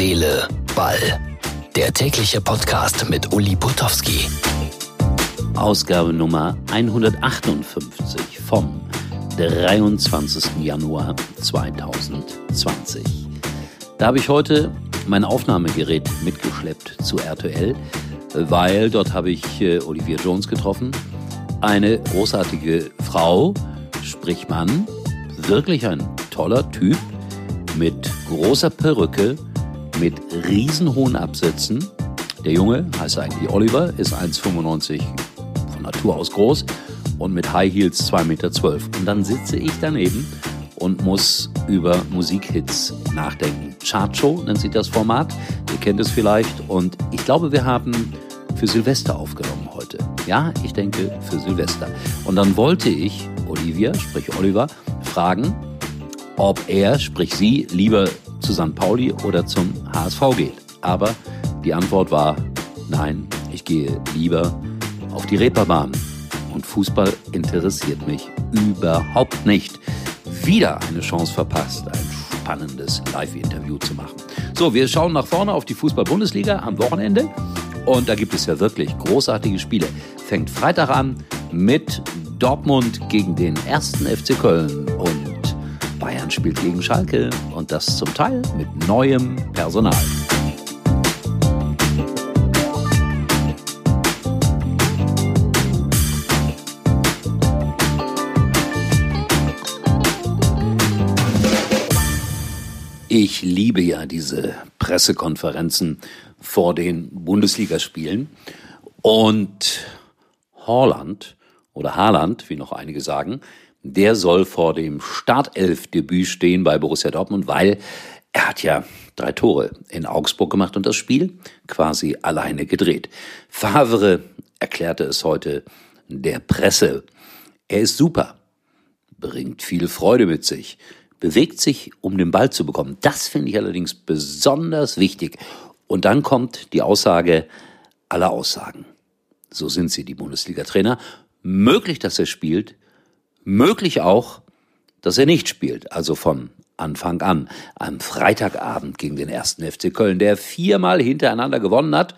Seele, Ball. Der tägliche Podcast mit Uli Putowski. Ausgabe Nummer 158 vom 23. Januar 2020. Da habe ich heute mein Aufnahmegerät mitgeschleppt zu RTL, weil dort habe ich äh, Olivia Jones getroffen. Eine großartige Frau, sprich Mann, wirklich ein toller Typ mit großer Perücke, riesenhohen Absätzen. Der Junge heißt eigentlich Oliver, ist 1,95 von Natur aus groß und mit High Heels 2,12 Meter. Und dann sitze ich daneben und muss über Musikhits nachdenken. Chartshow nennt sich das Format. Ihr kennt es vielleicht. Und ich glaube, wir haben für Silvester aufgenommen heute. Ja, ich denke für Silvester. Und dann wollte ich Olivia, sprich Oliver, fragen, ob er, sprich sie, lieber zu St. Pauli oder zum HSV geht. Aber die Antwort war, nein, ich gehe lieber auf die Reeperbahn. Und Fußball interessiert mich überhaupt nicht. Wieder eine Chance verpasst, ein spannendes Live-Interview zu machen. So, wir schauen nach vorne auf die Fußball-Bundesliga am Wochenende. Und da gibt es ja wirklich großartige Spiele. Fängt Freitag an mit Dortmund gegen den ersten FC Köln Bayern spielt gegen Schalke und das zum Teil mit neuem Personal. Ich liebe ja diese Pressekonferenzen vor den Bundesligaspielen. Und Holland oder Haaland, wie noch einige sagen, der soll vor dem Startelf-Debüt stehen bei Borussia Dortmund, weil er hat ja drei Tore in Augsburg gemacht und das Spiel quasi alleine gedreht. Favre erklärte es heute der Presse. Er ist super, bringt viel Freude mit sich, bewegt sich, um den Ball zu bekommen. Das finde ich allerdings besonders wichtig. Und dann kommt die Aussage aller Aussagen. So sind sie, die Bundesliga-Trainer. Möglich, dass er spielt, Möglich auch, dass er nicht spielt, also von Anfang an. Am Freitagabend gegen den ersten FC Köln, der viermal hintereinander gewonnen hat.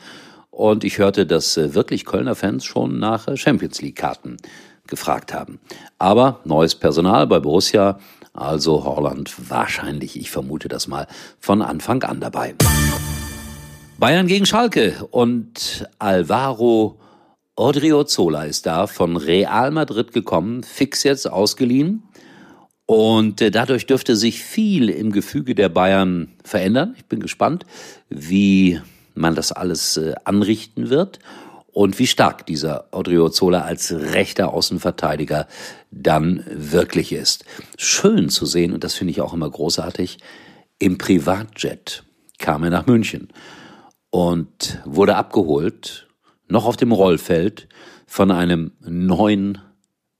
Und ich hörte, dass äh, wirklich Kölner Fans schon nach äh, Champions League-Karten gefragt haben. Aber neues Personal bei Borussia, also Holland wahrscheinlich, ich vermute das mal, von Anfang an dabei. Bayern gegen Schalke und Alvaro Odriozola ist da von Real Madrid gekommen, fix jetzt ausgeliehen. Und äh, dadurch dürfte sich viel im Gefüge der Bayern verändern. Ich bin gespannt, wie man das alles äh, anrichten wird und wie stark dieser Odriozola als rechter Außenverteidiger dann wirklich ist. Schön zu sehen, und das finde ich auch immer großartig, im Privatjet kam er nach München und wurde abgeholt noch auf dem Rollfeld von einem neuen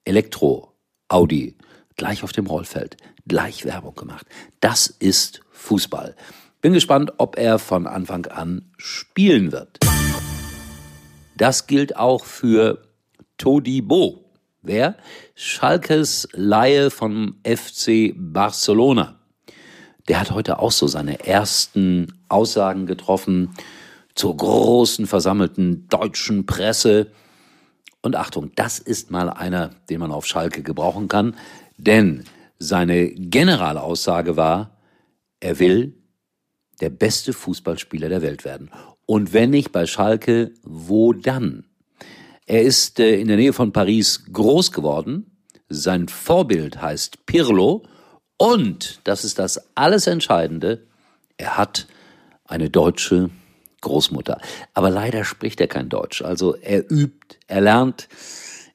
Elektro-Audi. Gleich auf dem Rollfeld, gleich Werbung gemacht. Das ist Fußball. Bin gespannt, ob er von Anfang an spielen wird. Das gilt auch für Todibo. Wer? Schalkes Laie vom FC Barcelona. Der hat heute auch so seine ersten Aussagen getroffen zur großen versammelten deutschen Presse. Und Achtung, das ist mal einer, den man auf Schalke gebrauchen kann, denn seine Generalaussage war, er will der beste Fußballspieler der Welt werden. Und wenn nicht bei Schalke, wo dann? Er ist äh, in der Nähe von Paris groß geworden. Sein Vorbild heißt Pirlo. Und, das ist das alles Entscheidende, er hat eine deutsche Großmutter. Aber leider spricht er kein Deutsch. Also er übt, er lernt.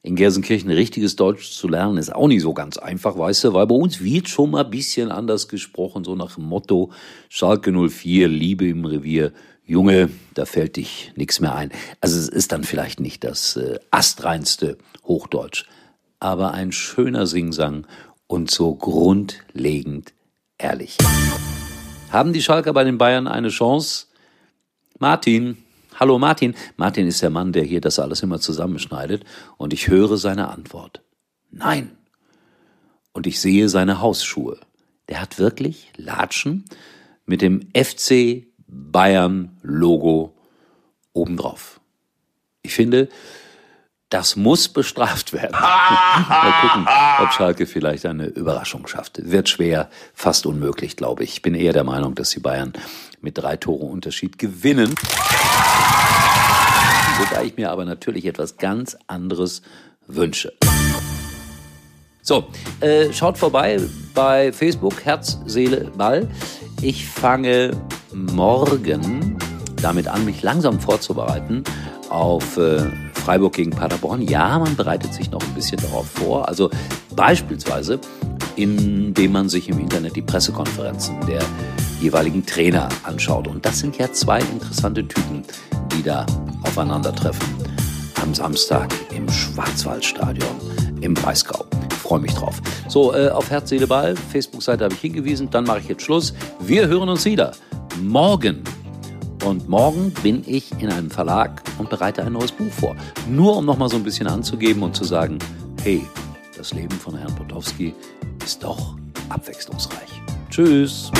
In Gelsenkirchen richtiges Deutsch zu lernen ist auch nicht so ganz einfach, weißt du, weil bei uns wird schon mal ein bisschen anders gesprochen, so nach dem Motto Schalke 04, Liebe im Revier. Junge, da fällt dich nichts mehr ein. Also es ist dann vielleicht nicht das äh, astreinste Hochdeutsch, aber ein schöner Singsang und so grundlegend ehrlich. Haben die Schalker bei den Bayern eine Chance? Martin, hallo Martin. Martin ist der Mann, der hier das alles immer zusammenschneidet und ich höre seine Antwort. Nein. Und ich sehe seine Hausschuhe. Der hat wirklich Latschen mit dem FC Bayern-Logo obendrauf. Ich finde, das muss bestraft werden. Mal gucken, ob Schalke vielleicht eine Überraschung schafft. Wird schwer, fast unmöglich, glaube ich. Ich bin eher der Meinung, dass die Bayern mit drei Tore Unterschied gewinnen. Wobei ich mir aber natürlich etwas ganz anderes wünsche. So, äh, schaut vorbei bei Facebook Herz, Seele, Ball. Ich fange morgen damit an, mich langsam vorzubereiten auf äh, Freiburg gegen Paderborn. Ja, man bereitet sich noch ein bisschen darauf vor. Also beispielsweise, indem man sich im Internet die Pressekonferenzen der jeweiligen Trainer anschaut. Und das sind ja zwei interessante Typen, die da aufeinandertreffen. Am Samstag im Schwarzwaldstadion im Breisgau. Freue mich drauf. So, äh, auf Herz, Seele, Ball, Facebook-Seite habe ich hingewiesen. Dann mache ich jetzt Schluss. Wir hören uns wieder. Morgen und morgen bin ich in einem Verlag und bereite ein neues Buch vor. Nur um nochmal so ein bisschen anzugeben und zu sagen, hey, das Leben von Herrn Potowski ist doch abwechslungsreich. Tschüss.